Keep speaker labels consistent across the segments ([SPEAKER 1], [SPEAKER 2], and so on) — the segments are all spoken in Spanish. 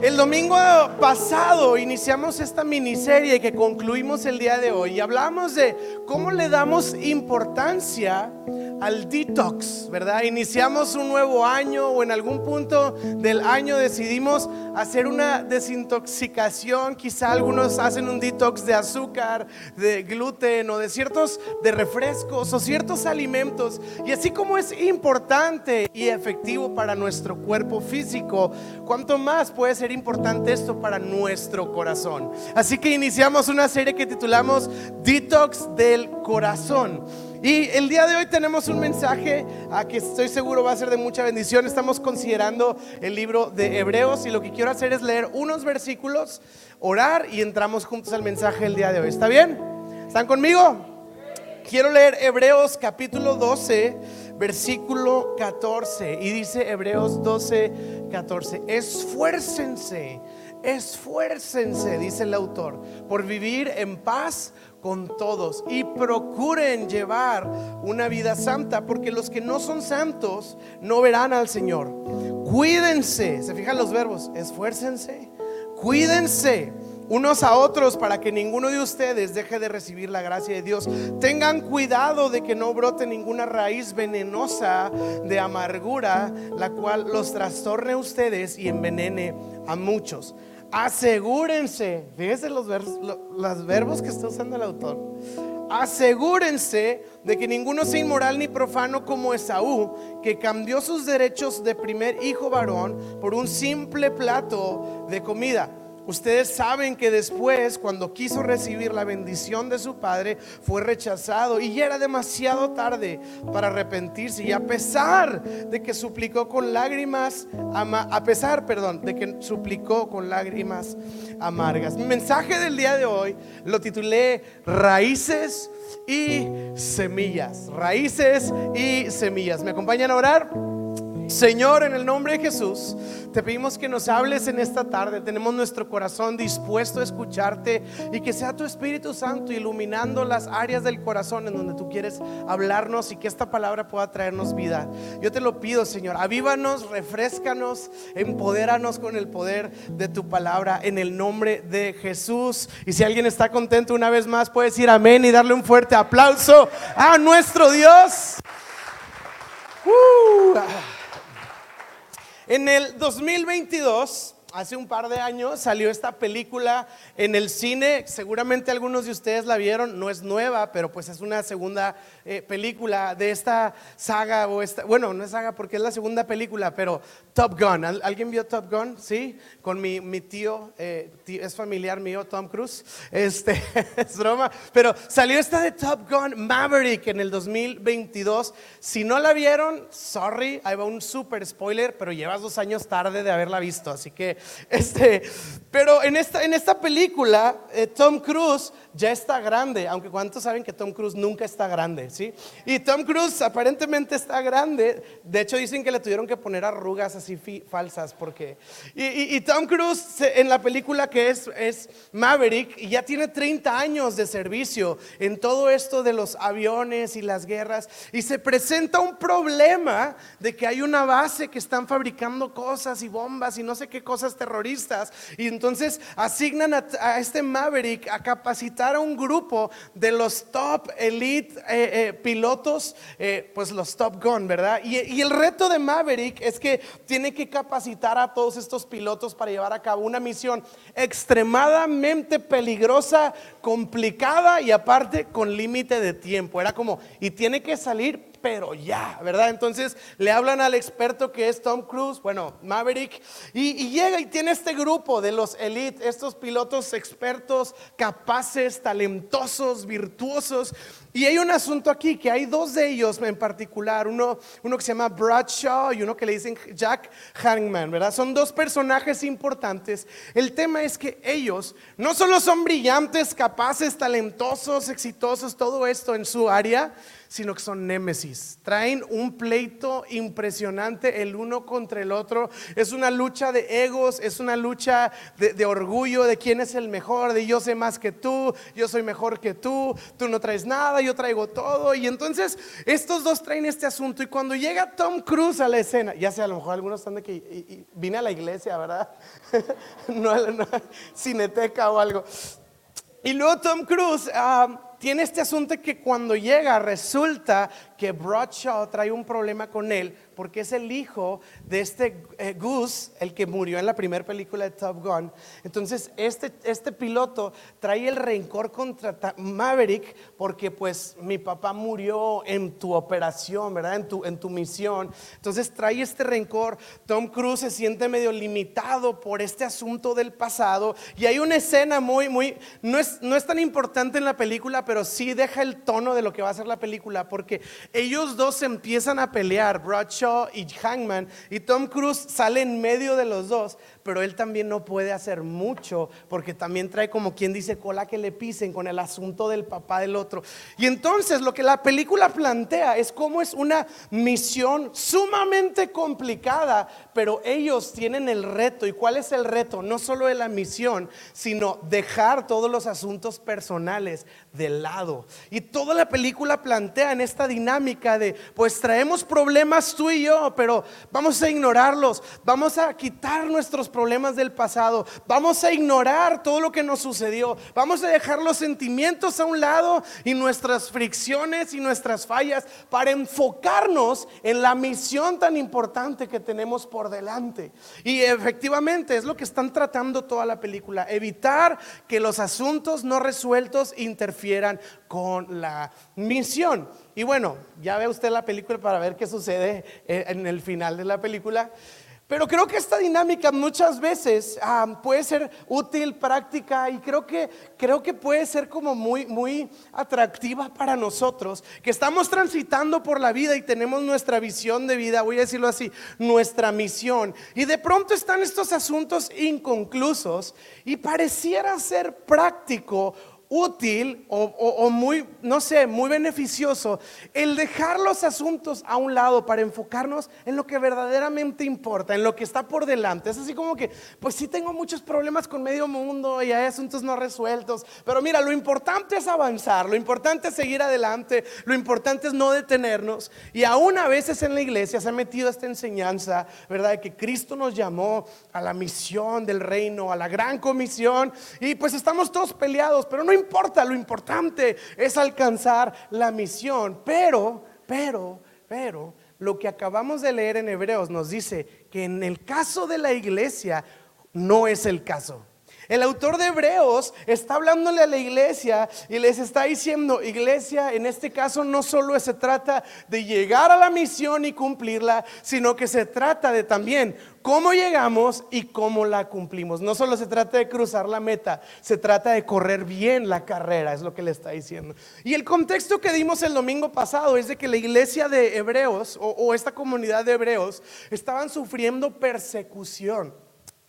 [SPEAKER 1] El domingo pasado iniciamos esta miniserie que concluimos el día de hoy y hablamos de cómo le damos importancia al detox, ¿verdad? Iniciamos un nuevo año o en algún punto del año decidimos hacer una desintoxicación, quizá algunos hacen un detox de azúcar, de gluten o de ciertos de refrescos o ciertos alimentos y así como es importante y efectivo para nuestro cuerpo físico, cuánto más puede ser importante esto para nuestro corazón. Así que iniciamos una serie que titulamos Detox del corazón. Y el día de hoy tenemos un mensaje a que estoy seguro va a ser de mucha bendición. Estamos considerando el libro de Hebreos y lo que quiero hacer es leer unos versículos, orar y entramos juntos al mensaje del día de hoy. ¿Está bien? ¿Están conmigo? Quiero leer Hebreos capítulo 12, versículo 14. Y dice Hebreos 12, 14. Esfuércense, esfuércense, dice el autor, por vivir en paz con todos y procuren llevar una vida santa, porque los que no son santos no verán al Señor. Cuídense, se fijan los verbos, esfuércense, cuídense unos a otros para que ninguno de ustedes deje de recibir la gracia de Dios. Tengan cuidado de que no brote ninguna raíz venenosa de amargura, la cual los trastorne a ustedes y envenene a muchos. Asegúrense, fíjense los, los verbos que está usando el autor, asegúrense de que ninguno sea inmoral ni profano como Esaú, que cambió sus derechos de primer hijo varón por un simple plato de comida Ustedes saben que después, cuando quiso recibir la bendición de su padre, fue rechazado y ya era demasiado tarde para arrepentirse. Y a pesar de que suplicó con lágrimas, a pesar, perdón, de que suplicó con lágrimas amargas. Mi mensaje del día de hoy lo titulé Raíces y semillas. Raíces y semillas. ¿Me acompañan a orar? Señor, en el nombre de Jesús, te pedimos que nos hables en esta tarde. Tenemos nuestro corazón dispuesto a escucharte y que sea tu Espíritu Santo iluminando las áreas del corazón en donde tú quieres hablarnos y que esta palabra pueda traernos vida. Yo te lo pido, Señor, avívanos, refrescanos, empodéranos con el poder de tu palabra en el nombre de Jesús. Y si alguien está contento una vez más, puede decir amén y darle un fuerte aplauso a nuestro Dios. Uh. En el 2022 hace un par de años salió esta película en el cine, seguramente algunos de ustedes la vieron, no es nueva, pero pues es una segunda eh, película de esta saga, o esta, bueno, no es saga porque es la segunda película, pero Top Gun, ¿alguien vio Top Gun? Sí, con mi, mi tío, eh, es familiar mío, Tom Cruise, este, es broma, pero salió esta de Top Gun Maverick en el 2022, si no la vieron, sorry, ahí va un super spoiler, pero llevas dos años tarde de haberla visto, así que este, pero en esta, en esta película, eh, Tom Cruise ya está grande, aunque cuántos saben que Tom Cruise nunca está grande, ¿sí? Y Tom Cruise aparentemente está grande, de hecho dicen que le tuvieron que poner arrugas así falsas, porque... Y, Tom Cruise en la película que es, es Maverick, ya tiene 30 años de servicio en todo esto de los aviones y las guerras, y se presenta un problema de que hay una base que están fabricando cosas y bombas y no sé qué cosas terroristas, y entonces asignan a este Maverick a capacitar a un grupo de los top elite eh, eh, pilotos, eh, pues los Top Gun, ¿verdad? Y, y el reto de Maverick es que tiene que capacitar a todos estos pilotos para llevar a cabo una misión extremadamente peligrosa, complicada y aparte con límite de tiempo. Era como, y tiene que salir pero ya, ¿verdad? Entonces le hablan al experto que es Tom Cruise, bueno, Maverick, y, llega y tiene este grupo de los elite, estos pilotos expertos, capaces, talentosos, virtuosos. Y hay un asunto aquí, que hay dos de ellos en particular, uno, uno que se llama Bradshaw y uno que le dicen Jack Hangman, ¿verdad? Son dos personajes importantes. El tema es que ellos no solo son brillantes, capaces, talentosos, exitosos, todo esto en su área, sino que son némesis. Traen un pleito impresionante el uno contra el otro. Es una lucha de egos, es una lucha de, de orgullo, de quién es el mejor, de yo sé más que tú, yo soy mejor que tú, tú no traes nada, yo traigo todo. Y entonces estos dos traen este asunto. Y cuando llega Tom Cruise a la escena, ya sé, a lo mejor algunos están de que vine a la iglesia, ¿verdad? no, no, cineteca o algo. Y luego Tom Cruise ah, tiene este asunto que cuando llega resulta que Bradshaw trae un problema con él porque es el hijo de este eh, Goose, el que murió en la primera película de Top Gun. Entonces, este, este piloto trae el rencor contra Maverick porque pues mi papá murió en tu operación, ¿verdad? En tu, en tu misión. Entonces, trae este rencor. Tom Cruise se siente medio limitado por este asunto del pasado. Y hay una escena muy, muy, no es, no es tan importante en la película, pero sí deja el tono de lo que va a ser la película porque ellos dos empiezan a pelear, Bradshaw y Hangman, y Tom Cruise sale en medio de los dos, pero él también no puede hacer mucho porque también trae como quien dice cola que le pisen con el asunto del papá del otro. Y entonces lo que la película plantea es cómo es una misión sumamente complicada, pero ellos tienen el reto. ¿Y cuál es el reto? No solo de la misión, sino dejar todos los asuntos personales de lado. Y toda la película plantea en esta dinámica de, pues traemos problemas tú y yo, pero vamos a ignorarlos, vamos a quitar nuestros problemas problemas del pasado, vamos a ignorar todo lo que nos sucedió, vamos a dejar los sentimientos a un lado y nuestras fricciones y nuestras fallas para enfocarnos en la misión tan importante que tenemos por delante. Y efectivamente es lo que están tratando toda la película, evitar que los asuntos no resueltos interfieran con la misión. Y bueno, ya ve usted la película para ver qué sucede eh, en el final de la película. Pero creo que esta dinámica muchas veces puede ser útil, práctica y creo que, creo que puede ser como muy, muy atractiva para nosotros, que estamos transitando por la vida y tenemos nuestra visión de vida, voy a decirlo así, nuestra misión. Y de pronto están estos asuntos inconclusos y pareciera ser práctico útil o, muy, no sé, muy beneficioso el dejar los asuntos a un lado para enfocarnos en lo que verdaderamente importa, en lo que está por delante. Es así como que, pues sí tengo muchos problemas con medio mundo y hay asuntos no resueltos, pero mira, lo importante es avanzar, lo importante es seguir adelante, lo importante es no detenernos. Y aún a veces en la iglesia se ha metido esta enseñanza, ¿verdad? De que Cristo nos llamó a la misión del reino, a la gran comisión, y pues estamos todos peleados, pero no importa, lo importante es alcanzar la misión. Pero, pero, pero, lo que acabamos de leer en Hebreos nos dice que en el caso de la iglesia no es el caso. El autor de Hebreos está hablándole a la iglesia y les está diciendo, iglesia, en este caso no solo se trata de llegar a la misión y cumplirla, sino que se trata de también cómo llegamos y cómo la cumplimos. No solo se trata de cruzar la meta, se trata de correr bien la carrera, es lo que le está diciendo. Y el contexto que dimos el domingo pasado es de que la iglesia de Hebreos o, o esta comunidad de Hebreos estaban sufriendo persecución.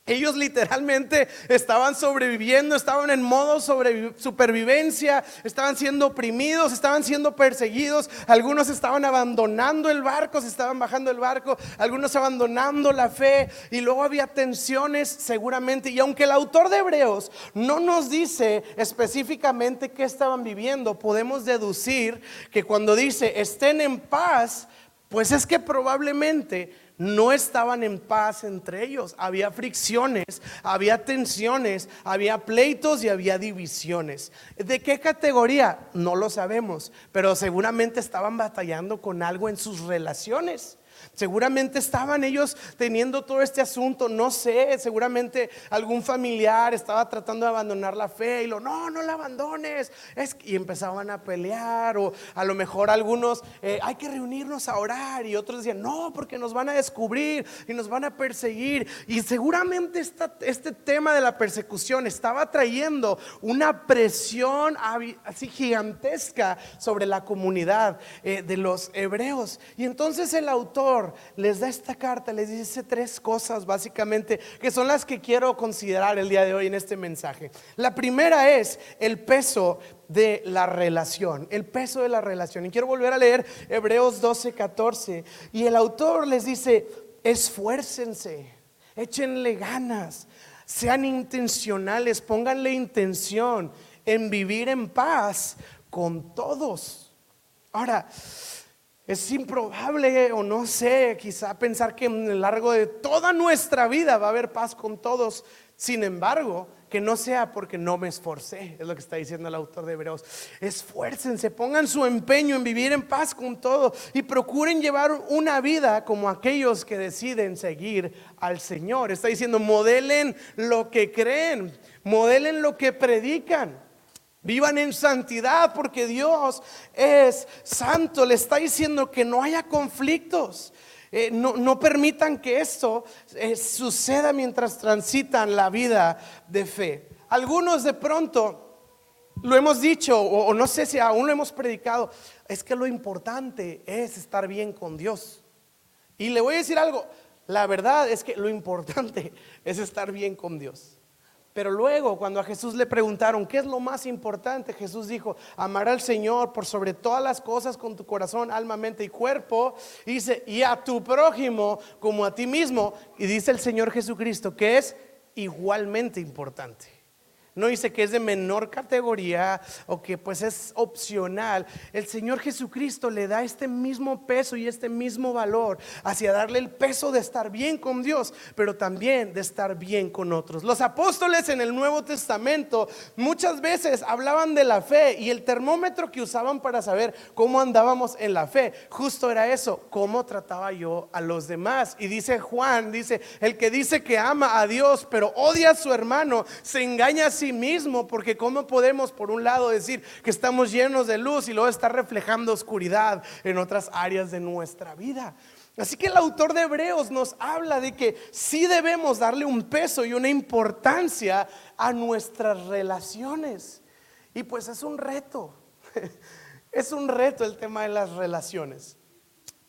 [SPEAKER 1] Ellos literalmente estaban sobreviviendo, estaban en modo supervivencia, estaban siendo oprimidos, estaban siendo perseguidos. Algunos estaban abandonando el barco, se estaban bajando el barco, algunos abandonando la fe y luego había tensiones seguramente. Y aunque el autor de Hebreos no nos dice específicamente qué estaban viviendo, podemos deducir que cuando dice estén en paz, pues es que probablemente no estaban en paz entre ellos. Había fricciones, había tensiones, había pleitos y había divisiones. ¿De qué categoría? No lo sabemos, pero seguramente estaban batallando con algo en sus relaciones. Seguramente estaban ellos teniendo todo este asunto, no sé, seguramente algún familiar estaba tratando de abandonar la fe y lo, no, no la abandones. Es, y empezaban a pelear o a lo mejor algunos, eh, hay que reunirnos a orar y otros decían, no, porque nos van a descubrir y nos van a perseguir. Y seguramente este tema de la persecución estaba trayendo una presión así gigantesca sobre la comunidad eh, de los hebreos. Y entonces el autor les da esta carta, les dice tres cosas básicamente, que son las que quiero considerar el día de hoy en este mensaje. La primera es el peso de la relación, el peso de la relación. Y quiero volver a leer Hebreos 12, 14. Y el autor les dice, esfuércense, échenle ganas, sean intencionales, pónganle intención en vivir en paz con todos. Ahora, es improbable o no sé, quizá pensar que en el largo de toda nuestra vida va a haber paz con todos. Sin embargo, que no sea porque no me esforcé, es lo que está diciendo el autor de Hebreos. Esfuércense, pongan su empeño en vivir en paz con todo y procuren llevar una vida como aquellos que deciden seguir al Señor. Está diciendo, modelen lo que creen, modelen lo que predican. Vivan en santidad porque Dios es santo. Le está diciendo que no haya conflictos. Eh, no, permitan que esto eh, suceda mientras transitan la vida de fe. Algunos de pronto lo hemos dicho, o, no sé si aún lo hemos predicado, es que lo importante es estar bien con Dios. Y le voy a decir algo, la verdad es que lo importante es estar bien con Dios. Pero luego, cuando a Jesús le preguntaron, ¿qué es lo más importante? Jesús dijo, amar al Señor por sobre todas las cosas con tu corazón, alma, mente y cuerpo. Y dice, y a tu prójimo como a ti mismo. Y dice el Señor Jesucristo que es igualmente importante. No dice que es de menor categoría o que pues es opcional. El Señor Jesucristo le da este mismo peso y este mismo valor hacia darle el peso de estar bien con Dios, pero también de estar bien con otros. Los apóstoles en el Nuevo Testamento muchas veces hablaban de la fe y el termómetro que usaban para saber cómo andábamos en la fe, justo era eso, cómo trataba yo a los demás. Y dice Juan, dice, el que dice que ama a Dios, pero odia a su hermano, se engaña a mismo, porque ¿cómo podemos por un lado decir que estamos llenos de luz y luego estar reflejando oscuridad en otras áreas de nuestra vida? Así que el autor de Hebreos nos habla de que sí debemos darle un peso y una importancia a nuestras relaciones. Y pues es un reto, es un reto el tema de las relaciones.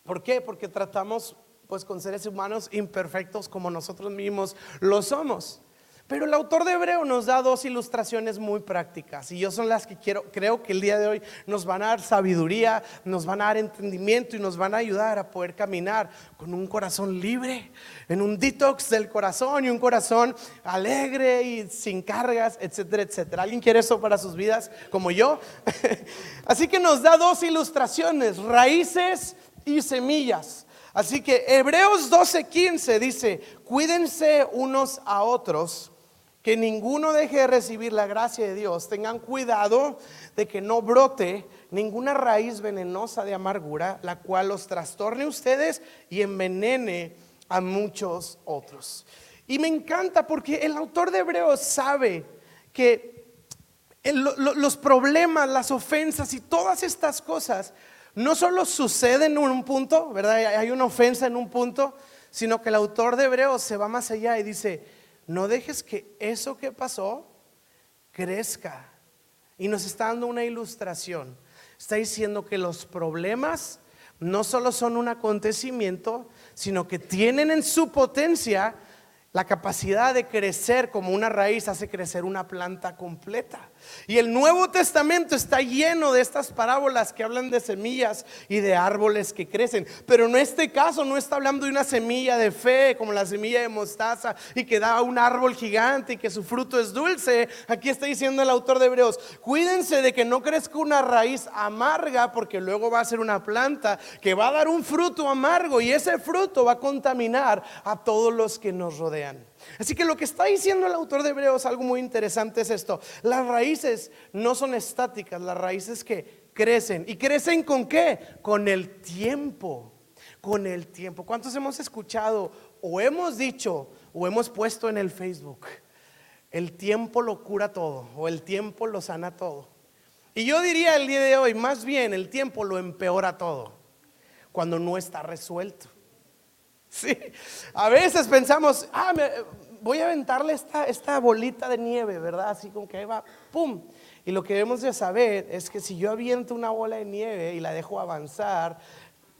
[SPEAKER 1] ¿Por qué? Porque tratamos pues con seres humanos imperfectos como nosotros mismos lo somos. Pero el autor de Hebreo nos da dos ilustraciones muy prácticas y yo son las que quiero, creo que el día de hoy nos van a dar sabiduría, nos van a dar entendimiento y nos van a ayudar a poder caminar con un corazón libre, en un detox del corazón y un corazón alegre y sin cargas, etcétera, etcétera. ¿Alguien quiere eso para sus vidas como yo? Así que nos da dos ilustraciones, raíces y semillas. Así que Hebreos 12:15 dice, cuídense unos a otros que ninguno deje de recibir la gracia de Dios. Tengan cuidado de que no brote ninguna raíz venenosa de amargura, la cual los trastorne ustedes y envenene a muchos otros. Y me encanta porque el autor de Hebreos sabe que los problemas, las ofensas y todas estas cosas no solo suceden en un punto, ¿verdad? Hay una ofensa en un punto, sino que el autor de Hebreos se va más allá y dice, no dejes que eso que pasó crezca. Y nos está dando una ilustración. Está diciendo que los problemas no solo son un acontecimiento, sino que tienen en su potencia la capacidad de crecer como una raíz hace crecer una planta completa. Y el Nuevo Testamento está lleno de estas parábolas que hablan de semillas y de árboles que crecen. Pero en este caso no está hablando de una semilla de fe como la semilla de mostaza y que da un árbol gigante y que su fruto es dulce. Aquí está diciendo el autor de Hebreos, cuídense de que no crezca una raíz amarga porque luego va a ser una planta que va a dar un fruto amargo y ese fruto va a contaminar a todos los que nos rodean. Así que lo que está diciendo el autor de Hebreos, algo muy interesante es esto. Las raíces no son estáticas, las raíces que crecen. ¿Y crecen con qué? Con el tiempo. Con el tiempo. ¿Cuántos hemos escuchado o hemos dicho o hemos puesto en el Facebook? El tiempo lo cura todo o el tiempo lo sana todo. Y yo diría el día de hoy, más bien el tiempo lo empeora todo cuando no está resuelto. Sí, a veces pensamos, ah, voy a aventarle esta, esta bolita de nieve, ¿verdad? Así como que ahí va, ¡pum! Y lo que debemos de saber es que si yo aviento una bola de nieve y la dejo avanzar,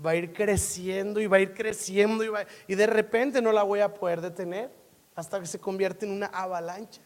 [SPEAKER 1] va a ir creciendo y va a ir creciendo y, y de repente no la voy a poder detener hasta que se convierte en una avalancha.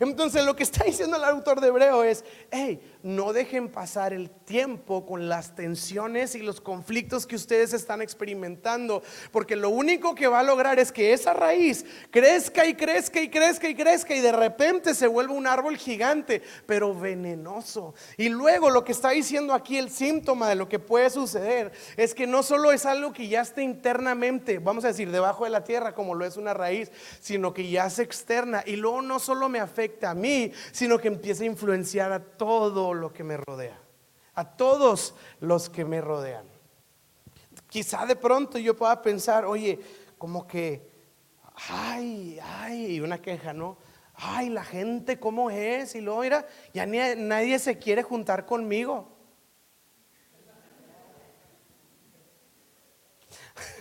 [SPEAKER 1] Entonces lo que está diciendo el autor de Hebreo es, hey, no dejen pasar el tiempo con las tensiones y los conflictos que ustedes están experimentando, porque lo único que va a lograr es que esa raíz crezca y crezca y crezca y crezca y de repente se vuelva un árbol gigante, pero venenoso. Y luego lo que está diciendo aquí el síntoma de lo que puede suceder es que no solo es algo que ya está internamente, vamos a decir, debajo de la tierra como lo es una raíz, sino que ya se externa y luego no solo me afecta a mí, sino que empieza a influenciar a todo lo que me rodea, a todos los que me rodean. Quizá de pronto yo pueda pensar, oye, como que, ay, ay, una queja, ¿no? Ay, la gente, ¿cómo es? Y luego, mira, ya nadie se quiere juntar conmigo.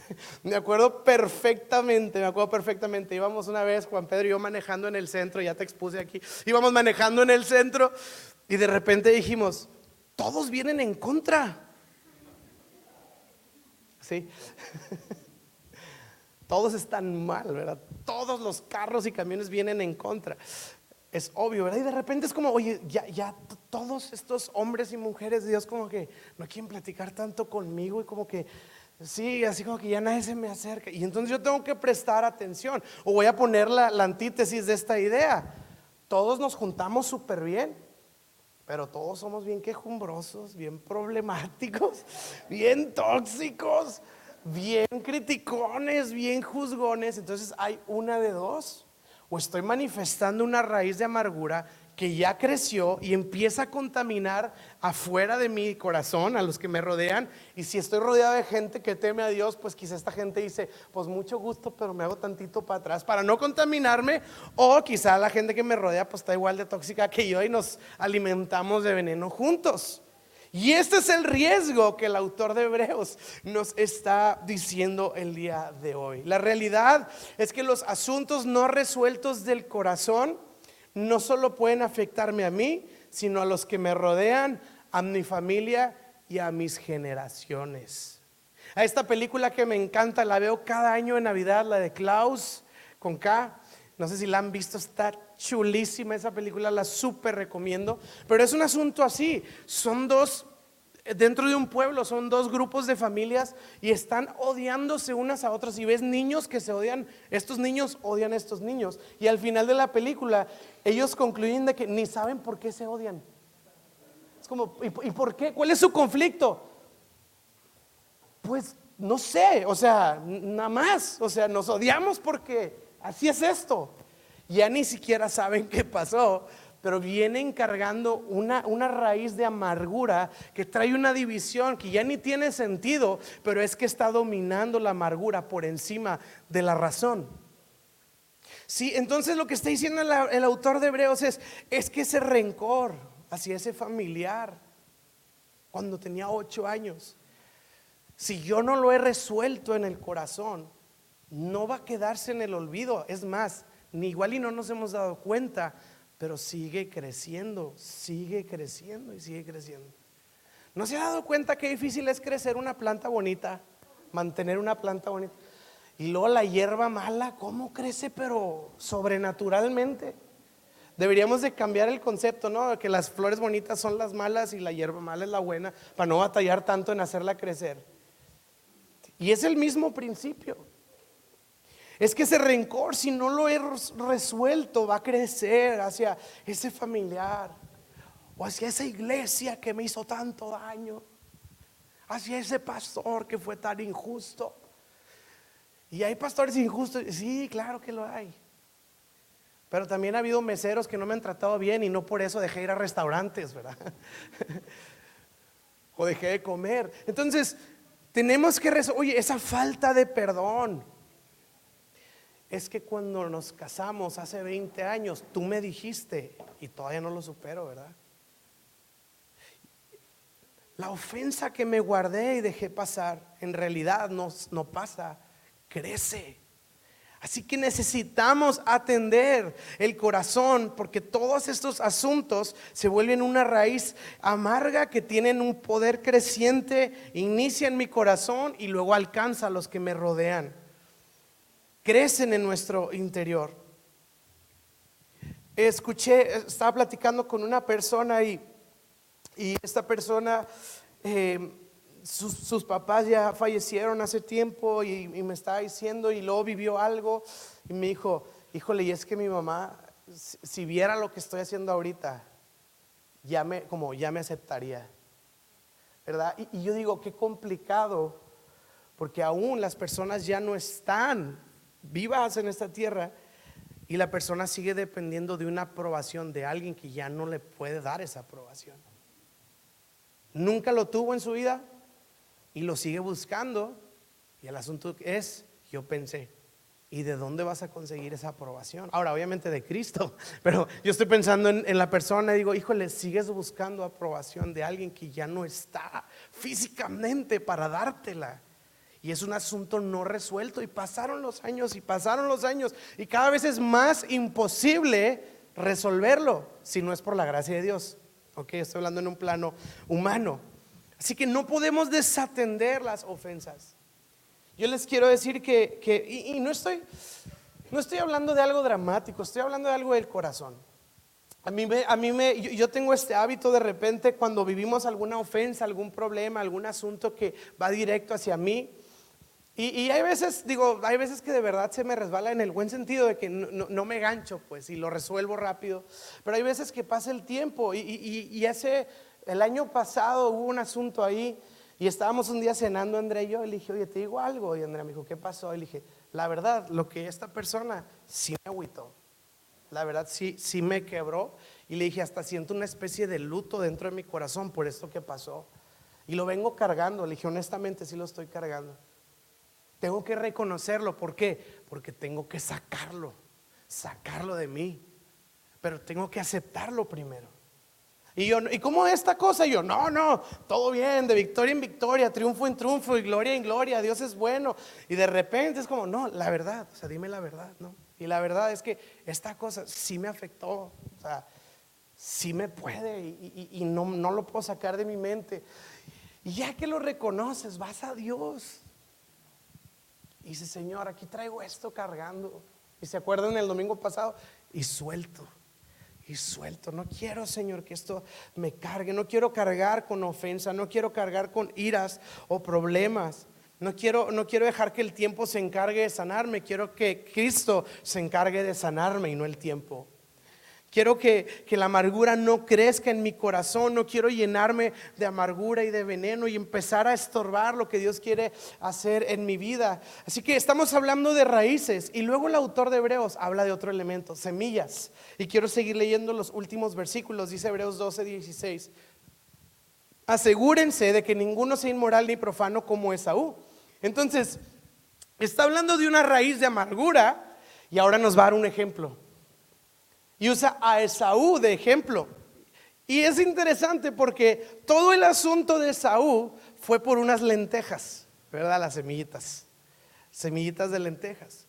[SPEAKER 1] me acuerdo perfectamente, me acuerdo perfectamente. Íbamos una vez, Juan Pedro y yo manejando en el centro, ya te expuse aquí. Íbamos manejando en el centro y de repente dijimos, todos vienen en contra. ¿Sí? todos están mal, ¿verdad? Todos los carros y camiones vienen en contra. Es obvio, ¿verdad? Y de repente es como, oye, ya, ya todos estos hombres y mujeres de Dios como que no quieren platicar tanto conmigo y como que, sí, así como que ya nadie se me acerca. Y entonces yo tengo que prestar atención. O voy a poner la, la antítesis de esta idea. Todos nos juntamos súper bien pero todos somos bien quejumbrosos, bien problemáticos, bien tóxicos, bien criticones, bien juzgones. Entonces hay una de dos. O estoy manifestando una raíz de amargura que ya creció y empieza a contaminar afuera de mi corazón, a los que me rodean. Y si estoy rodeado de gente que teme a Dios, pues quizá esta gente dice, pues mucho gusto, pero me hago tantito para atrás para no contaminarme. O quizá la gente que me rodea, pues está igual de tóxica que yo y nos alimentamos de veneno juntos. Y este es el riesgo que el autor de Hebreos nos está diciendo el día de hoy. La realidad es que los asuntos no resueltos del corazón no solo pueden afectarme a mí, sino a los que me rodean, a mi familia y a mis generaciones. A esta película que me encanta, la veo cada año en Navidad, la de Klaus con K. No sé si la han visto, está chulísima esa película, la súper recomiendo. Pero es un asunto así, son dos dentro de un pueblo son dos grupos de familias y están odiándose unas a otras y ves niños que se odian, estos niños odian a estos niños y al final de la película ellos concluyen de que ni saben por qué se odian. Es como, ¿y, por qué? ¿Cuál es su conflicto? Pues no sé, o sea, nada más, o sea, nos odiamos porque así es esto. Ya ni siquiera saben qué pasó pero vienen cargando una, una raíz de amargura que trae una división que ya ni tiene sentido, pero es que está dominando la amargura por encima de la razón. Sí, entonces lo que está diciendo el, el autor de Hebreos es, es que ese rencor hacia ese familiar, cuando tenía ocho años, si yo no lo he resuelto en el corazón, no va a quedarse en el olvido. Es más, ni igual y no nos hemos dado cuenta, pero sigue creciendo, sigue creciendo y sigue creciendo. ¿No se ha dado cuenta qué difícil es crecer una planta bonita, mantener una planta bonita? Y luego la hierba mala, ¿cómo crece pero sobrenaturalmente? Deberíamos de cambiar el concepto, ¿no? Que las flores bonitas son las malas y la hierba mala es la buena, para no batallar tanto en hacerla crecer. Y es el mismo principio. Es que ese rencor, si no lo he resuelto, va a crecer hacia ese familiar o hacia esa iglesia que me hizo tanto daño, hacia ese pastor que fue tan injusto. Y hay pastores injustos, sí, claro que lo hay. Pero también ha habido meseros que no me han tratado bien y no por eso dejé ir a restaurantes, ¿verdad? o dejé de comer. Entonces, tenemos que resolver, oye, esa falta de perdón es que cuando nos casamos hace 20 años, tú me dijiste, y todavía no lo supero, ¿verdad? La ofensa que me guardé y dejé pasar, en realidad no, no pasa, crece. Así que necesitamos atender el corazón porque todos estos asuntos se vuelven una raíz amarga que tienen un poder creciente, inicia en mi corazón y luego alcanza a los que me rodean. Crecen en nuestro interior. Escuché, estaba platicando con una persona y, y esta persona... Eh, sus, papás ya fallecieron hace tiempo y, me estaba diciendo y luego vivió algo y me dijo, híjole, y es que mi mamá, si, viera lo que estoy haciendo ahorita, ya me, como ya me aceptaría. ¿Verdad? Y yo digo, qué complicado, porque aún las personas ya no están vivas en esta tierra y la persona sigue dependiendo de una aprobación de alguien que ya no le puede dar esa aprobación. Nunca lo tuvo en su vida, y lo sigue buscando. Y el asunto es, yo pensé, ¿y de dónde vas a conseguir esa aprobación? Ahora, obviamente de Cristo, pero yo estoy pensando en, la persona y digo, híjole, sigues buscando aprobación de alguien que ya no está físicamente para dártela. Y es un asunto no resuelto. Y pasaron los años y pasaron los años. Y cada vez es más imposible resolverlo si no es por la gracia de Dios. Ok, estoy hablando en un plano humano. Así que no podemos desatender las ofensas. Yo les quiero decir que, y, no, estoy, no estoy hablando de algo dramático, estoy hablando de algo del corazón. A mí, a mí me, yo, tengo este hábito de repente cuando vivimos alguna ofensa, algún problema, algún asunto que va directo hacia mí. Y, hay veces, digo, hay veces que de verdad se me resbala en el buen sentido de que no, me gancho, pues, y lo resuelvo rápido. Pero hay veces que pasa el tiempo y, y ese el año pasado hubo un asunto ahí y estábamos un día cenando, Andrea y yo, y le dije, oye, te digo algo. Y Andrea me dijo, ¿qué pasó? Y le la verdad, lo que esta persona sí me agüitó. La verdad, sí, sí me quebró. Y le dije, hasta siento una especie de luto dentro de mi corazón por esto que pasó. Y lo vengo cargando. Le dije, honestamente, sí lo estoy cargando. Tengo que reconocerlo. ¿Por qué? Porque tengo que sacarlo. Sacarlo de mí. Pero tengo que aceptarlo primero. Y yo, ¿y cómo es esta cosa? Y yo, no, no, todo bien, de victoria en victoria, triunfo en triunfo y gloria en gloria, Dios es bueno. Y de repente es como, no, la verdad, o sea, dime la verdad, ¿no? Y la verdad es que esta cosa sí me afectó, o sea, sí me puede y, no, no lo puedo sacar de mi mente. Y ya que lo reconoces, vas a Dios. Y dice, Señor, aquí traigo esto cargando. Y se acuerdan el domingo pasado, y suelto y suelto. No quiero, Señor, que esto me cargue. No quiero cargar con ofensa. No quiero cargar con iras o problemas. No quiero, no quiero dejar que el tiempo se encargue de sanarme. Quiero que Cristo se encargue de sanarme y no el tiempo. Quiero que, la amargura no crezca en mi corazón, no quiero llenarme de amargura y de veneno y empezar a estorbar lo que Dios quiere hacer en mi vida. Así que estamos hablando de raíces y luego el autor de Hebreos habla de otro elemento, semillas. Y quiero seguir leyendo los últimos versículos, dice Hebreos 12, 16. Asegúrense de que ninguno sea inmoral ni profano como Esaú. Entonces, está hablando de una raíz de amargura y ahora nos va a dar un ejemplo. Y usa a Esaú de ejemplo. Y es interesante porque todo el asunto de Esaú fue por unas lentejas, ¿verdad? Las semillitas, semillitas de lentejas.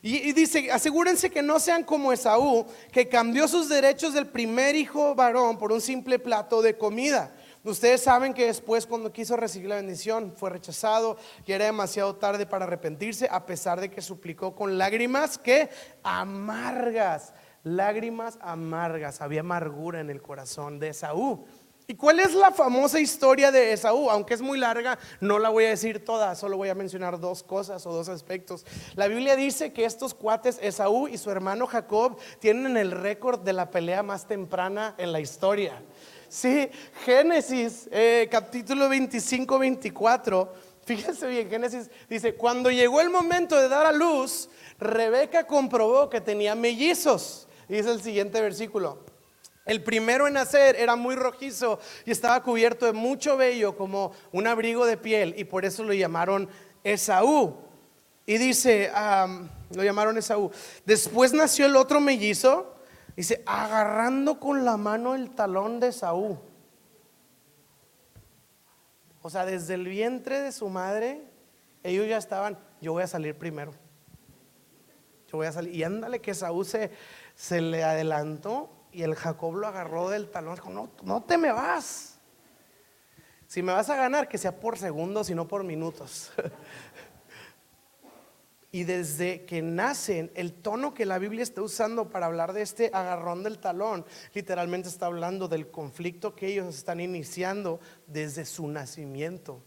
[SPEAKER 1] Y, dice, asegúrense que no sean como Esaú, que cambió sus derechos del primer hijo varón por un simple plato de comida. Ustedes saben que después cuando quiso recibir la bendición fue rechazado y era demasiado tarde para arrepentirse, a pesar de que suplicó con lágrimas que amargas lágrimas amargas, había amargura en el corazón de Esaú. ¿Y cuál es la famosa historia de Esaú? Aunque es muy larga, no la voy a decir toda, solo voy a mencionar dos cosas o dos aspectos. La Biblia dice que estos cuates, Esaú y su hermano Jacob, tienen el récord de la pelea más temprana en la historia. Sí, Génesis eh, capítulo 25, 24. Fíjense bien, Génesis dice, cuando llegó el momento de dar a luz, Rebeca comprobó que tenía mellizos. Dice el siguiente versículo. El primero en nacer era muy rojizo y estaba cubierto de mucho vello como un abrigo de piel y por eso lo llamaron Esaú. Y dice, lo llamaron Esaú. Después nació el otro mellizo, dice, agarrando con la mano el talón de Esaú. O sea, desde el vientre de su madre, ellos ya estaban, yo voy a salir primero. yo voy a salir. Y ándale que Saúl se, se le adelantó y el Jacob lo agarró del talón. Dijo, no, no te me vas. Si me vas a ganar, que sea por segundos y no por minutos. Y desde que nacen, el tono que la Biblia está usando para hablar de este agarrón del talón, literalmente está hablando del conflicto que ellos están iniciando desde su nacimiento.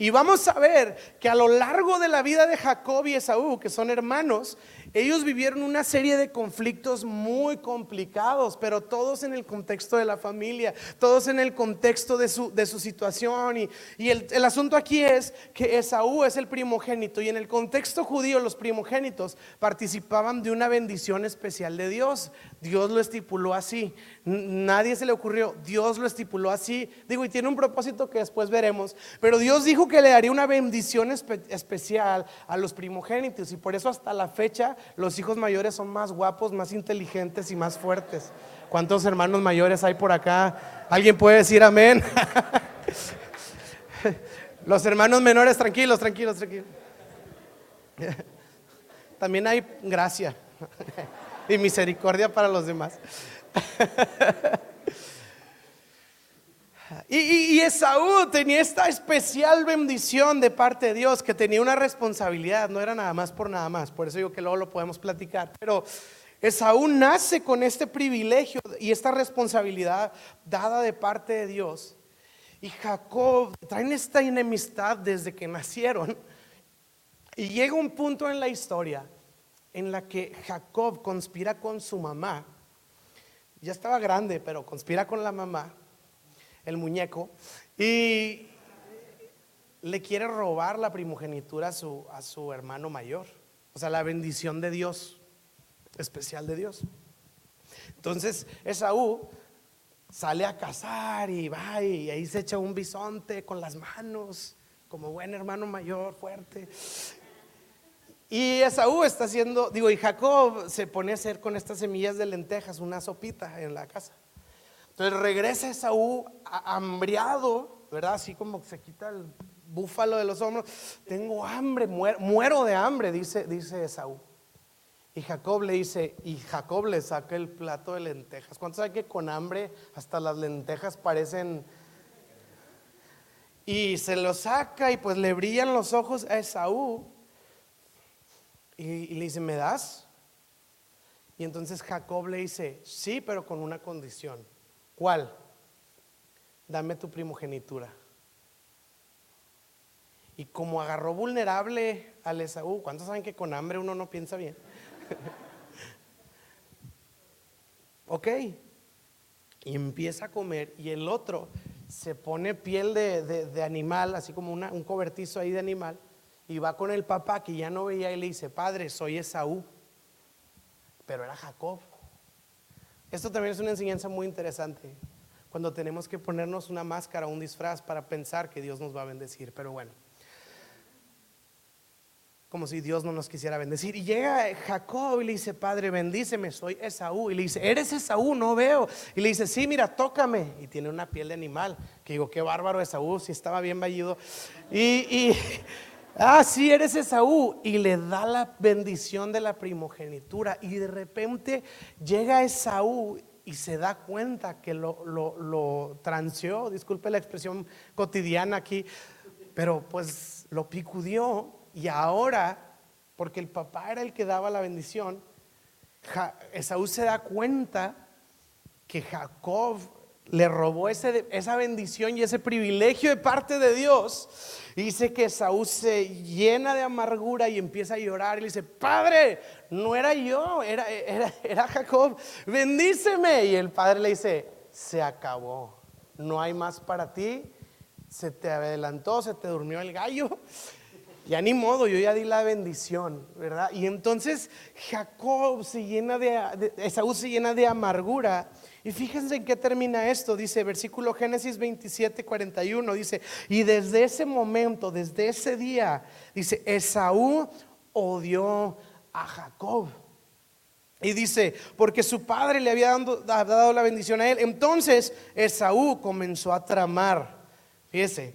[SPEAKER 1] Y vamos a ver que a lo largo de la vida de Jacob y Esaú, que son hermanos, ellos vivieron una serie de conflictos muy complicados, pero todos en el contexto de la familia, todos en el contexto de su, de su situación. Y, y el, el asunto aquí es que Esaú es el primogénito y en el contexto judío los primogénitos participaban de una bendición especial de Dios. Dios lo estipuló así. Nadie se le ocurrió, Dios lo estipuló así. Digo, y tiene un propósito que después veremos. Pero Dios dijo que le daría una bendición especial a los primogénitos. Y por eso hasta la fecha los hijos mayores son más guapos, más inteligentes y más fuertes. ¿Cuántos hermanos mayores hay por acá? ¿Alguien puede decir amén? los hermanos menores, tranquilos, tranquilos, tranquilos. También hay gracia y misericordia para los demás. Y, Esaú tenía esta especial bendición de parte de Dios, que tenía una responsabilidad, no era nada más por nada más, por eso digo que luego lo podemos platicar, pero Esaú nace con este privilegio y esta responsabilidad dada de parte de Dios. Y Jacob traen esta enemistad desde que nacieron. Y llega un punto en la historia en la que Jacob conspira con su mamá ya estaba grande, pero conspira con la mamá, el muñeco, y le quiere robar la primogenitura a su, a su hermano mayor. O sea, la bendición de Dios, especial de Dios. Entonces, Esaú sale a cazar y va y ahí se echa un bisonte con las manos, como buen hermano mayor, fuerte. Y Esaú está haciendo, digo, y Jacob se pone a hacer con estas semillas de lentejas una sopita en la casa. Entonces regresa Esaú hambriado, ¿verdad? Así como se quita el búfalo de los hombros. Tengo hambre, muero, de hambre, dice, dice Esaú. Y Jacob le dice, y Jacob le saca el plato de lentejas. ¿Cuántos saben que con hambre hasta las lentejas parecen... Y se lo saca y pues le brillan los ojos a Esaú. Y, le dice, ¿me das? Y entonces Jacob le dice, sí, pero con una condición. ¿Cuál? Dame tu primogenitura. Y como agarró vulnerable al Esaú, ¿cuántos saben que con hambre uno no piensa bien? ok. Y empieza a comer y el otro se pone piel de, animal, así como un cobertizo ahí de animal, y va con el papá que ya no veía y le dice, padre, soy Esaú. Pero era Jacob. Esto también es una enseñanza muy interesante. Cuando tenemos que ponernos una máscara, un disfraz para pensar que Dios nos va a bendecir. Pero bueno, como si Dios no nos quisiera bendecir. Y llega Jacob y le dice, Padre, bendíceme, soy Esaú. Y le dice, ¿eres Esaú? No veo. Y le dice, sí, mira, tócame. Y tiene una piel de animal. Que digo, qué bárbaro Esaú, si estaba bien vallido. Y, y, ah, sí, eres Esaú. Y le da la bendición de la primogenitura. Y de repente llega Esaú y se da cuenta que lo, lo, lo transeó, disculpe la expresión cotidiana aquí, pero pues lo picudió. Y ahora, porque el papá era el que daba la bendición, Esaú se da cuenta que Jacob le robó ese, esa bendición y ese privilegio de parte de Dios. Y dice que Saúl se llena de amargura y empieza a llorar y le dice, Padre, no era yo, era, era, era Jacob, bendíceme. Y el padre le dice, se acabó, no hay más para ti, se te adelantó, se te durmió el gallo. Ya ni modo, yo ya di la bendición, ¿verdad? Y entonces Jacob se llena de, Esaú se llena de amargura y fíjense en qué termina esto, dice versículo Génesis 27, 41, dice, y desde ese momento, desde ese día, dice, Esaú odió a Jacob. Y dice, porque su padre le había dado, la bendición a él. Entonces Esaú comenzó a tramar. Fíjese,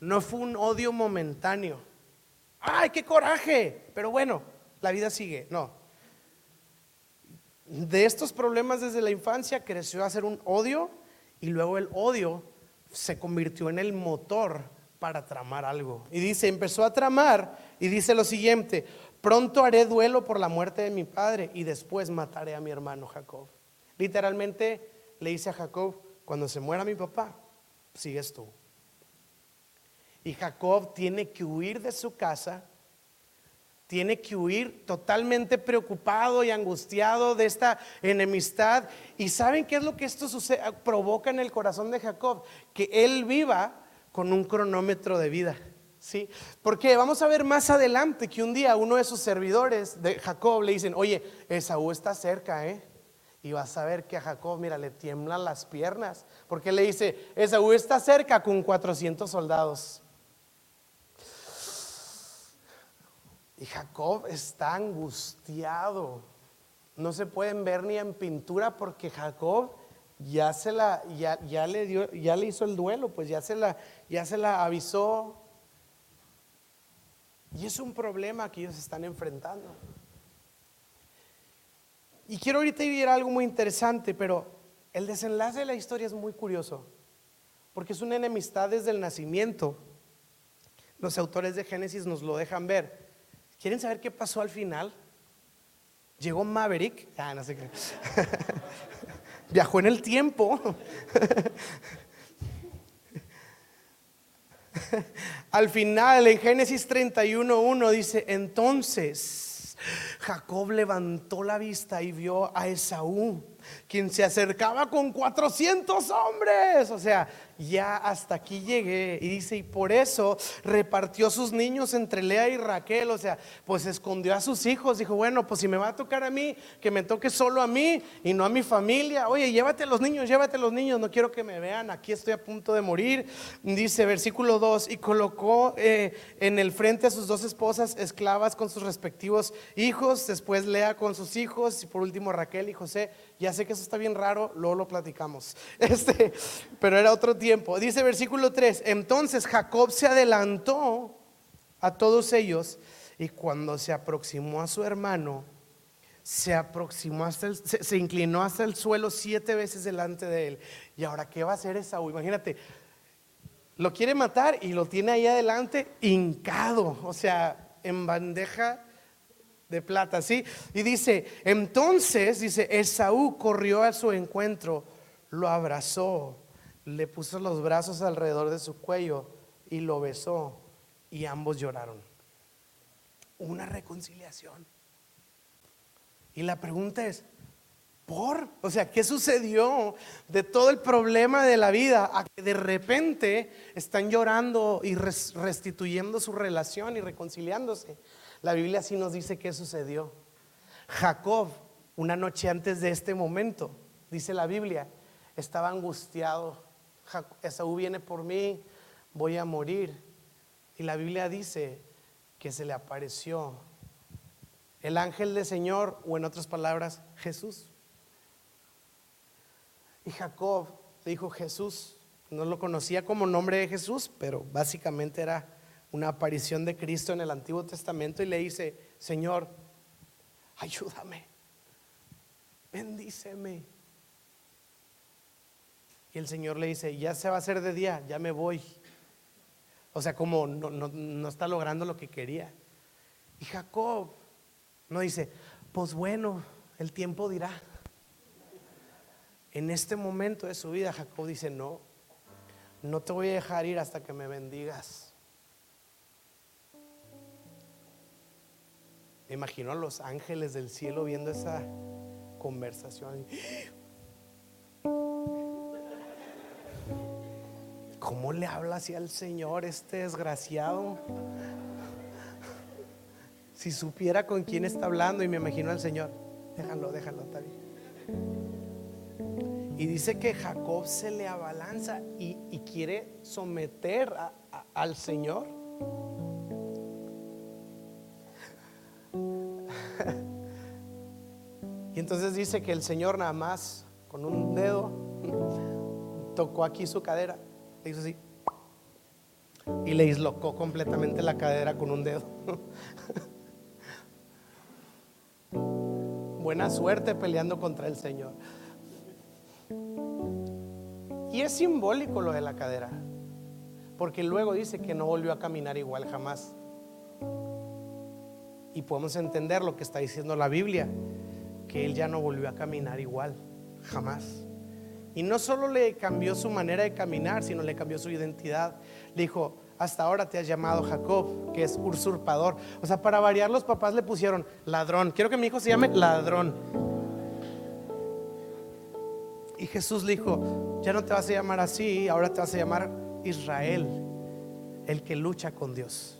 [SPEAKER 1] no fue un odio momentáneo. ¡Ay, qué coraje! Pero bueno, la vida sigue. No. De estos problemas desde la infancia creció a ser un odio y luego el odio se convirtió en el motor para tramar algo. Y dice, empezó a tramar y dice lo siguiente, pronto haré duelo por la muerte de mi padre y después mataré a mi hermano Jacob. Literalmente le dice a Jacob, cuando se muera mi papá, sigues tú. Y Jacob tiene que huir de su casa, tiene que huir totalmente preocupado y angustiado de esta enemistad. ¿Y saben qué es lo que esto provoca en el corazón de Jacob? Que él viva con un cronómetro de vida. ¿Sí? Porque vamos a ver más adelante que un día uno de sus servidores de Jacob le dicen, oye, Esaú está cerca, ¿eh? Y vas a ver que a Jacob, mira, le tiemblan las piernas. Porque le dice, Esaú está cerca con 400 soldados. Y Jacob está angustiado. No se pueden ver ni en pintura porque Jacob ya se la, ya, ya le dio, ya le hizo el duelo, pues ya se la, ya se la avisó. Y es un problema que ellos están enfrentando. Y quiero ahorita vivir algo muy interesante, pero el desenlace de la historia es muy curioso, porque es una enemistad desde el nacimiento. Los autores de Génesis nos lo dejan ver. ¿Quieren saber qué pasó al final? Llegó Maverick, ah, no sé qué. Viajó en el tiempo. al final, en Génesis 31.1 dice, entonces Jacob levantó la vista y vio a Esaú, quien se acercaba con 400 hombres. O sea, ya hasta aquí llegué. Y dice, y por eso repartió sus niños entre Lea y Raquel. O sea, pues escondió a sus hijos. Dijo, bueno, pues si me va a tocar a mí, que me toque solo a mí y no a mi familia. Oye, llévate a los niños, llévate a los niños. No quiero que me vean. Aquí estoy a punto de morir. Dice, versículo 2, y colocó eh, en el frente a sus dos esposas esclavas con sus respectivos hijos. Después Lea con sus hijos. Y por último Raquel y José. Ya sé que eso está bien raro, luego lo platicamos. Este, pero era otro tiempo. Dice versículo 3, entonces Jacob se adelantó a todos ellos y cuando se aproximó a su hermano, se aproximó hasta el, se, inclinó hasta el suelo siete veces delante de él. Y ahora, ¿qué va a hacer Esaú? Imagínate, lo quiere matar y lo tiene ahí adelante hincado, o sea, en bandeja de plata, ¿sí? Y dice, entonces, dice, Esaú corrió a su encuentro, lo abrazó, le puso los brazos alrededor de su cuello y lo besó y ambos lloraron. Una reconciliación. Y la pregunta es, ¿por? O sea, ¿qué sucedió de todo el problema de la vida a que de repente están llorando y restituyendo su relación y reconciliándose? La Biblia sí nos dice qué sucedió. Jacob, una noche antes de este momento, dice la Biblia, estaba angustiado. Esaú viene por mí, voy a morir. Y la Biblia dice que se le apareció el ángel del Señor, o en otras palabras, Jesús. Y Jacob le dijo Jesús, no lo conocía como nombre de Jesús, pero básicamente era una aparición de Cristo en el Antiguo Testamento y le dice, Señor, ayúdame, bendíceme. Y el Señor le dice, ya se va a hacer de día, ya me voy. O sea, como no, no está logrando lo que quería. Y Jacob no dice, pues bueno, el tiempo dirá. En este momento de su vida, Jacob dice, no, no te voy a dejar ir hasta que me bendigas. imagino a los ángeles del cielo viendo esa conversación. ¿Cómo le habla así al Señor este desgraciado? Si supiera con quién está hablando y me imagino al Señor, déjalo, déjalo, está Y dice que Jacob se le abalanza y, quiere someter al Señor. y entonces dice que el Señor nada más con un dedo tocó aquí su cadera, le hizo así y le dislocó completamente la cadera con un dedo. buena suerte peleando contra el Señor. Y es simbólico lo de la cadera, porque luego dice que no volvió a caminar igual jamás. Y podemos entender lo que está diciendo la Biblia, que él ya no volvió a caminar igual, jamás. Y no solo le cambió su manera de caminar, sino le cambió su identidad. Le dijo, hasta ahora te has llamado Jacob, que es usurpador. O sea, para variar los papás le pusieron ladrón. Quiero que mi hijo se llame ladrón. Y Jesús le dijo, ya no te vas a llamar así, ahora te vas a llamar Israel, el que lucha con Dios.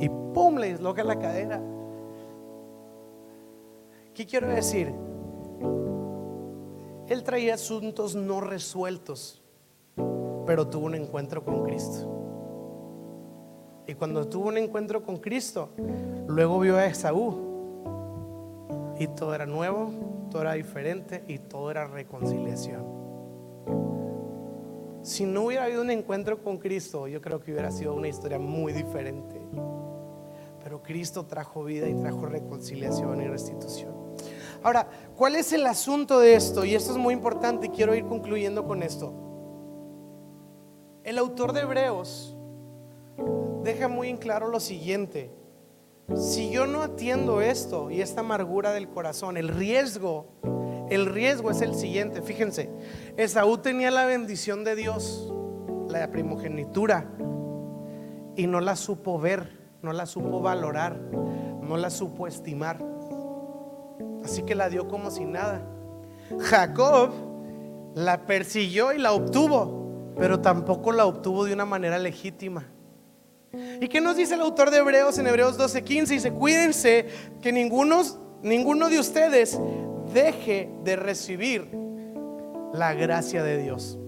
[SPEAKER 1] Y ¡pum! le disloca la cadera. ¿Qué quiero decir? Él traía asuntos no resueltos, pero tuvo un encuentro con Cristo. Y cuando tuvo un encuentro con Cristo, luego vio a Esaú. Y todo era nuevo, todo era diferente y todo era reconciliación. Si no hubiera habido un encuentro con Cristo, yo creo que hubiera sido una historia muy diferente. Pero Cristo trajo vida y trajo reconciliación y restitución. Ahora, ¿cuál es el asunto de esto? Y esto es muy importante y quiero ir concluyendo con esto. El autor de Hebreos deja muy en claro lo siguiente. Si yo no atiendo esto y esta amargura del corazón, el riesgo, el riesgo es el siguiente. Fíjense, Esaú tenía la bendición de Dios, la primogenitura, y no la supo ver, no la supo valorar, no la supo estimar. Así que la dio como si nada. Jacob la persiguió y la obtuvo, pero tampoco la obtuvo de una manera legítima. ¿Y qué nos dice el autor de Hebreos en Hebreos 12:15? Dice, cuídense que ninguno, ninguno de ustedes deje de recibir la gracia de Dios.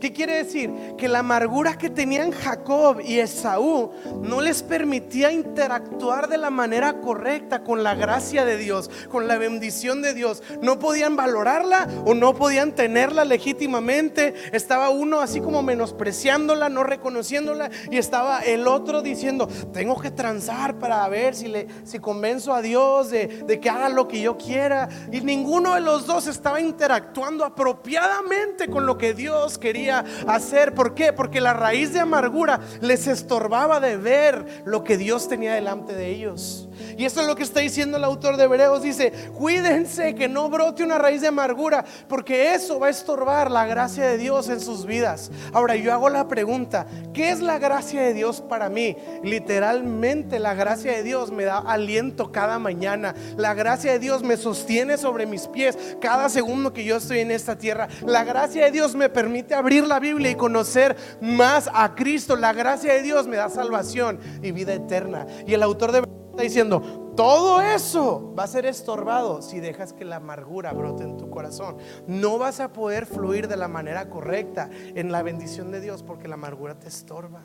[SPEAKER 1] ¿Qué quiere decir? Que la amargura que tenían Jacob y Esaú no les permitía interactuar de la manera correcta con la gracia de Dios, con la bendición de Dios. No podían valorarla o no podían tenerla legítimamente. Estaba uno así como menospreciándola, no reconociéndola y estaba el otro diciendo, tengo que transar para ver si, le, si convenzo a Dios de, de que haga lo que yo quiera. Y ninguno de los dos estaba interactuando apropiadamente con lo que Dios quería hacer. ¿Por qué? Porque la raíz de amargura les estorbaba de ver lo que Dios tenía delante de ellos. Y eso es lo que está diciendo el autor de Hebreos. Dice, cuídense que no brote una raíz de amargura, porque eso va a estorbar la gracia de Dios en sus vidas. Ahora yo hago la pregunta, ¿qué es la gracia de Dios para mí? Literalmente la gracia de Dios me da aliento cada mañana. La gracia de Dios me sostiene sobre mis pies cada segundo que yo estoy en esta tierra. La gracia de Dios me permite abrir la Biblia y conocer más a Cristo. La gracia de Dios me da salvación y vida eterna. Y el autor de está diciendo, todo eso va a ser estorbado si dejas que la amargura brote en tu corazón. No vas a poder fluir de la manera correcta en la bendición de Dios porque la amargura te estorba.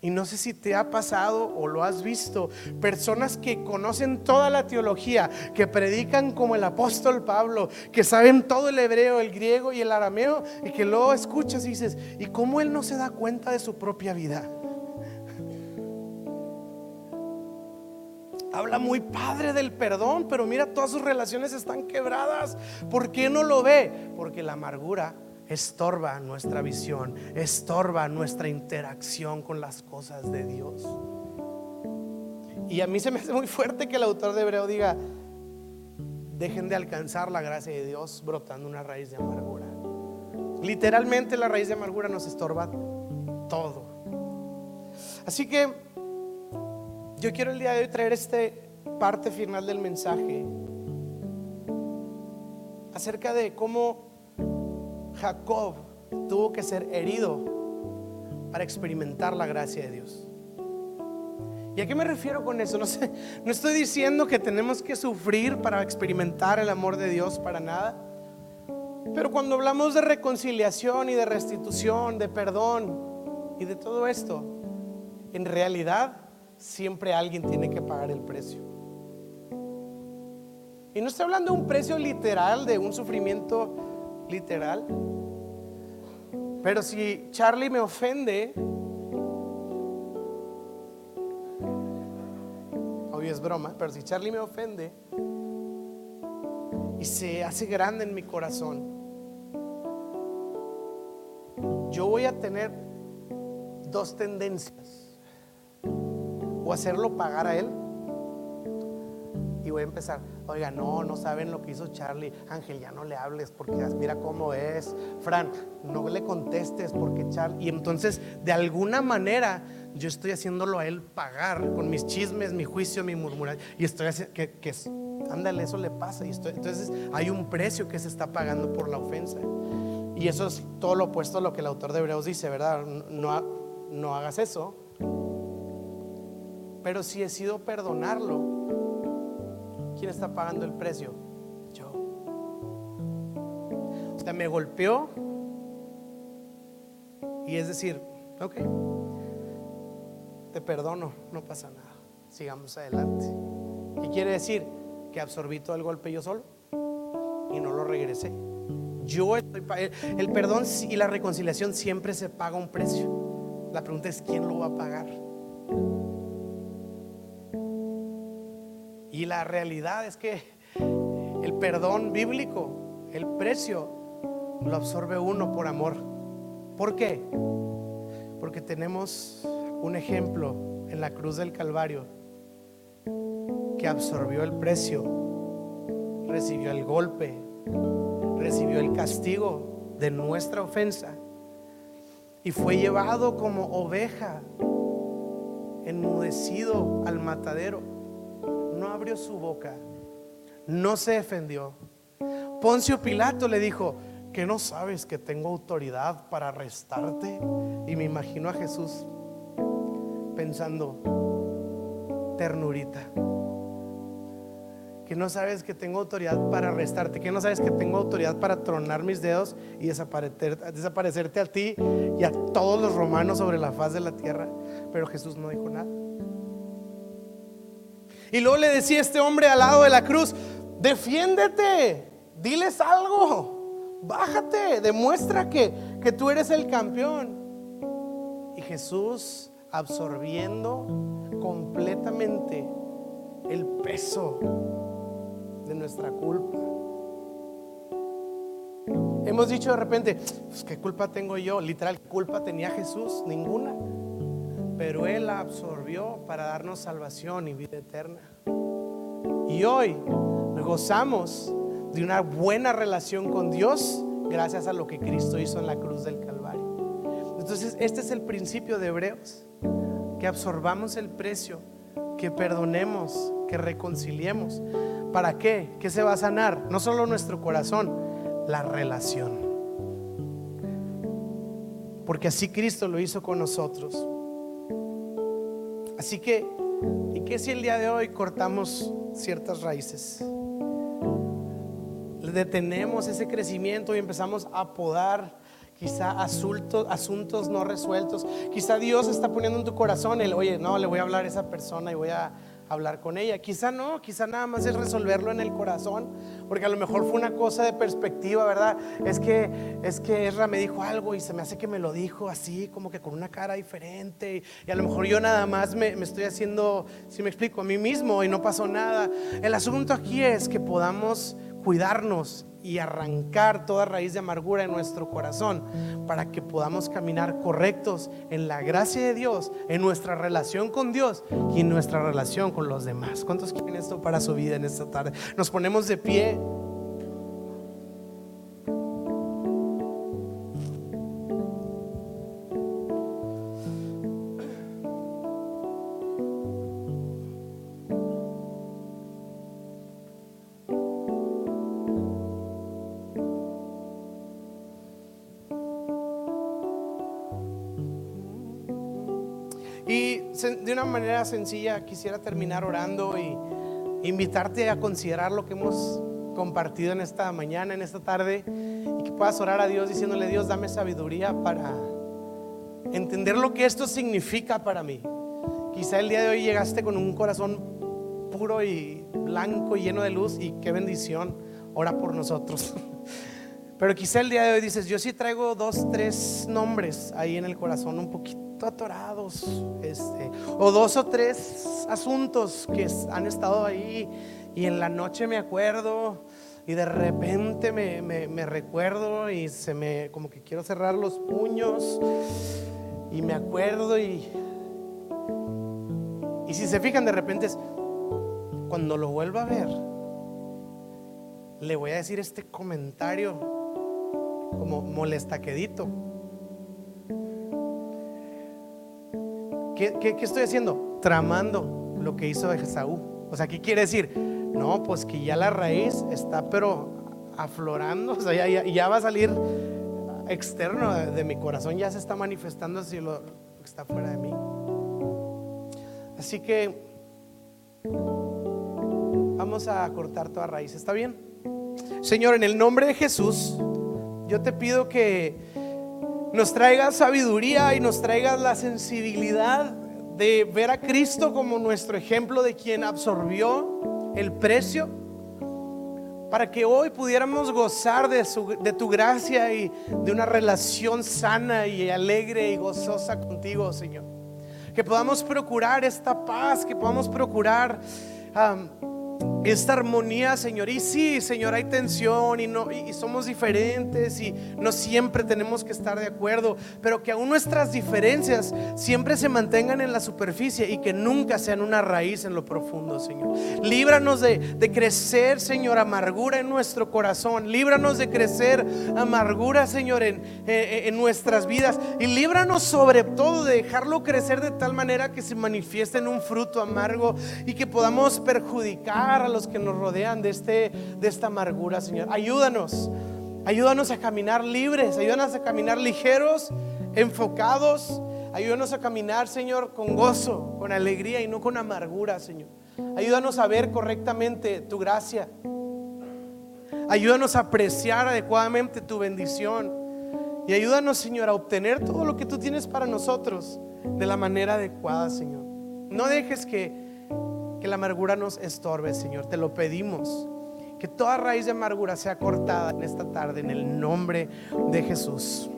[SPEAKER 1] Y no sé si te ha pasado o lo has visto, personas que conocen toda la teología, que predican como el apóstol Pablo, que saben todo el hebreo, el griego y el arameo, y que luego escuchas y dices, ¿y cómo él no se da cuenta de su propia vida? Habla muy padre del perdón, pero mira, todas sus relaciones están quebradas. ¿Por qué no lo ve? Porque la amargura estorba nuestra visión, estorba nuestra interacción con las cosas de Dios. Y a mí se me hace muy fuerte que el autor de Hebreo diga, dejen de alcanzar la gracia de Dios brotando una raíz de amargura. Literalmente la raíz de amargura nos estorba todo. Así que yo quiero el día de hoy traer esta parte final del mensaje acerca de cómo Jacob tuvo que ser herido para experimentar la gracia de Dios. ¿Y a qué me refiero con eso? No sé, no estoy diciendo que tenemos que sufrir para experimentar el amor de Dios para nada. Pero cuando hablamos de reconciliación y de restitución, de perdón y de todo esto, en realidad siempre alguien tiene que pagar el precio. Y no estoy hablando de un precio literal, de un sufrimiento literal. Pero si Charlie me ofende, obvio es broma. pero si Charlie me ofende y se hace grande en mi corazón, yo voy a tener dos tendencias. O hacerlo pagar a él. Y voy a empezar, oiga, no, no saben lo que hizo Charlie. Ángel, ya no le hables porque mira cómo es. Fran, no le contestes porque Charlie. Y entonces, de alguna manera, yo estoy haciéndolo a él pagar con mis chismes, mi juicio, mi murmuración. Y estoy haciendo que, que ándale, eso le pasa. Y estoy, entonces, hay un precio que se está pagando por la ofensa. Y eso es todo lo opuesto a lo que el autor de Hebreos dice, ¿verdad? No, no hagas eso. Pero si he sido perdonarlo, ¿quién está pagando el precio? Yo. O sea, me golpeó. Y es decir, ok, te perdono, no pasa nada. Sigamos adelante. ¿Qué quiere decir? Que absorbí todo el golpe yo solo y no lo regresé. Yo estoy el perdón y la reconciliación siempre se paga un precio. La pregunta es quién lo va a pagar. Y la realidad es que el perdón bíblico, el precio, lo absorbe uno por amor. ¿Por qué? Porque tenemos un ejemplo en la cruz del Calvario que absorbió el precio, recibió el golpe, recibió el castigo de nuestra ofensa y fue llevado como oveja, enmudecido al matadero. No abrió su boca, no se defendió. Poncio Pilato le dijo, que no sabes que tengo autoridad para arrestarte? Y me imagino a Jesús pensando, ternurita que no sabes que tengo autoridad para arrestarte, que no sabes que tengo autoridad para tronar mis dedos y desaparecerte a ti y a todos los romanos sobre la faz de la tierra. Pero Jesús no dijo nada. Y luego le decía este hombre al lado de la cruz, defiéndete, diles algo, bájate, demuestra que, que tú eres el campeón. Y Jesús absorbiendo completamente el peso de nuestra culpa. Hemos dicho de repente, pues, ¿qué culpa tengo yo? Literal, ¿qué culpa tenía Jesús? Ninguna. Pero Él la absorbió para darnos salvación y vida eterna. Y hoy gozamos de una buena relación con Dios gracias a lo que Cristo hizo en la cruz del Calvario. Entonces, este es el principio de Hebreos, que absorbamos el precio, que perdonemos, que reconciliemos. ¿Para qué? ¿Qué se va a sanar? No solo nuestro corazón, la relación. Porque así Cristo lo hizo con nosotros. Así que, ¿y qué si el día de hoy cortamos ciertas raíces? Detenemos ese crecimiento y empezamos a podar quizá asuntos, asuntos no resueltos. Quizá Dios está poniendo en tu corazón el, oye, no, le voy a hablar a esa persona y voy a hablar con ella. Quizá no, quizá nada más es resolverlo en el corazón, porque a lo mejor fue una cosa de perspectiva, ¿verdad? Es que es que Ezra me dijo algo y se me hace que me lo dijo así, como que con una cara diferente, y a lo mejor yo nada más me, me estoy haciendo, si me explico, a mí mismo y no pasó nada. El asunto aquí es que podamos cuidarnos y arrancar toda raíz de amargura en nuestro corazón para que podamos caminar correctos en la gracia de Dios, en nuestra relación con Dios y en nuestra relación con los demás. ¿Cuántos quieren esto para su vida en esta tarde? Nos ponemos de pie. Manera sencilla quisiera terminar orando y invitarte a considerar lo que hemos compartido en esta mañana, en esta tarde, y que puedas orar a Dios diciéndole, Dios, dame sabiduría para entender lo que esto significa para mí. Quizá el día de hoy llegaste con un corazón puro y blanco y lleno de luz y qué bendición, ora por nosotros. Pero quizá el día de hoy dices, yo sí traigo dos, tres nombres ahí en el corazón un poquito atorados, este, o dos o tres asuntos que han estado ahí y en la noche me acuerdo y de repente me, recuerdo y se me, como que quiero cerrar los puños y me acuerdo y, y si se fijan de repente es, cuando lo vuelva a ver, le voy a decir este comentario como molestaquedito. ¿Qué, qué, qué estoy haciendo? Tramando lo que hizo Esaú. O sea, ¿qué quiere decir? No, pues que ya la raíz está pero aflorando, o sea, ya, va a salir externo de, mi corazón, ya se está manifestando así lo, que está fuera de mí. Así que vamos a cortar toda raíz, ¿está bien? Señor, en el nombre de Jesús, yo te pido que nos traigas sabiduría y nos traigas la sensibilidad de ver a Cristo como nuestro ejemplo de quien absorbió el precio para que hoy pudiéramos gozar de, de, tu gracia y de una relación sana y alegre y gozosa contigo, Señor. Que podamos procurar esta paz, que podamos procurar esta armonía, Señor. Y sí, Señor, hay tensión y, no, y, somos diferentes y no siempre tenemos que estar de acuerdo, pero que aún nuestras diferencias siempre se mantengan en la superficie y que nunca sean una raíz en lo profundo, Señor. Líbranos de, de crecer, Señor, amargura en nuestro corazón. Líbranos de crecer amargura, Señor, en, en nuestras vidas. Y líbranos sobre todo de dejarlo crecer de tal manera que se manifieste en un fruto amargo y que podamos perjudicar a los que nos rodean de, este, de esta amargura, Señor. Ayúdanos, ayúdanos a caminar libres, ayúdanos a caminar ligeros, enfocados. Ayúdanos a caminar, Señor, con gozo, con alegría y no con amargura, Señor. Ayúdanos a ver correctamente tu gracia. Ayúdanos a apreciar adecuadamente tu bendición. Y ayúdanos, Señor, a obtener todo lo que tú tienes para nosotros de la manera adecuada, Señor. No dejes que que la amargura nos estorbe, Señor. Te lo pedimos. Que toda raíz de amargura sea cortada en esta tarde en el nombre de Jesús.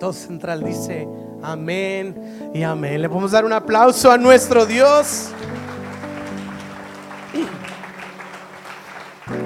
[SPEAKER 1] Todo central dice amén y amén. Le podemos dar un aplauso a nuestro Dios.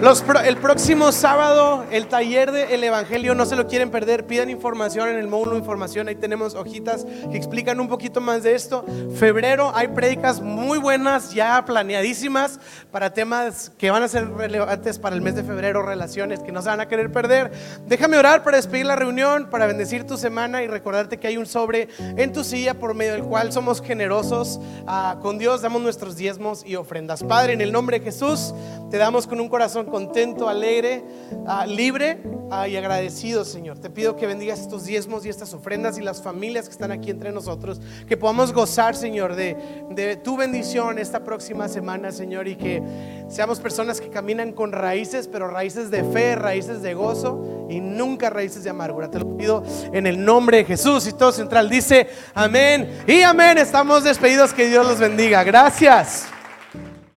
[SPEAKER 1] El próximo sábado, el taller del Evangelio, no se lo quieren perder. Pidan información en el módulo de información. Ahí tenemos hojitas que explican un poquito más de esto. Febrero hay prédicas muy buenas, ya planeadísimas para temas que van a ser relevantes para el mes de febrero, relaciones que no se van a querer perder. Déjame orar para despedir la reunión, para bendecir tu semana y recordarte que hay un sobre en tu silla por medio del cual somos generosos ah, con Dios, damos nuestros diezmos y ofrendas. Padre, en el nombre de Jesús, te damos con un corazón contento, alegre, ah, libre ah, y agradecido, Señor. Te pido que bendigas estos diezmos y estas ofrendas y las familias que están aquí entre nosotros, que podamos gozar, Señor, de, de tu bendición esta próxima semana, Señor, y que seamos personas que caminan con raíces, pero raíces de fe, raíces de gozo y nunca raíces de amargura. Te lo pido en el nombre de Jesús y todo central dice amén y amén. Estamos despedidos, que Dios los bendiga. Gracias.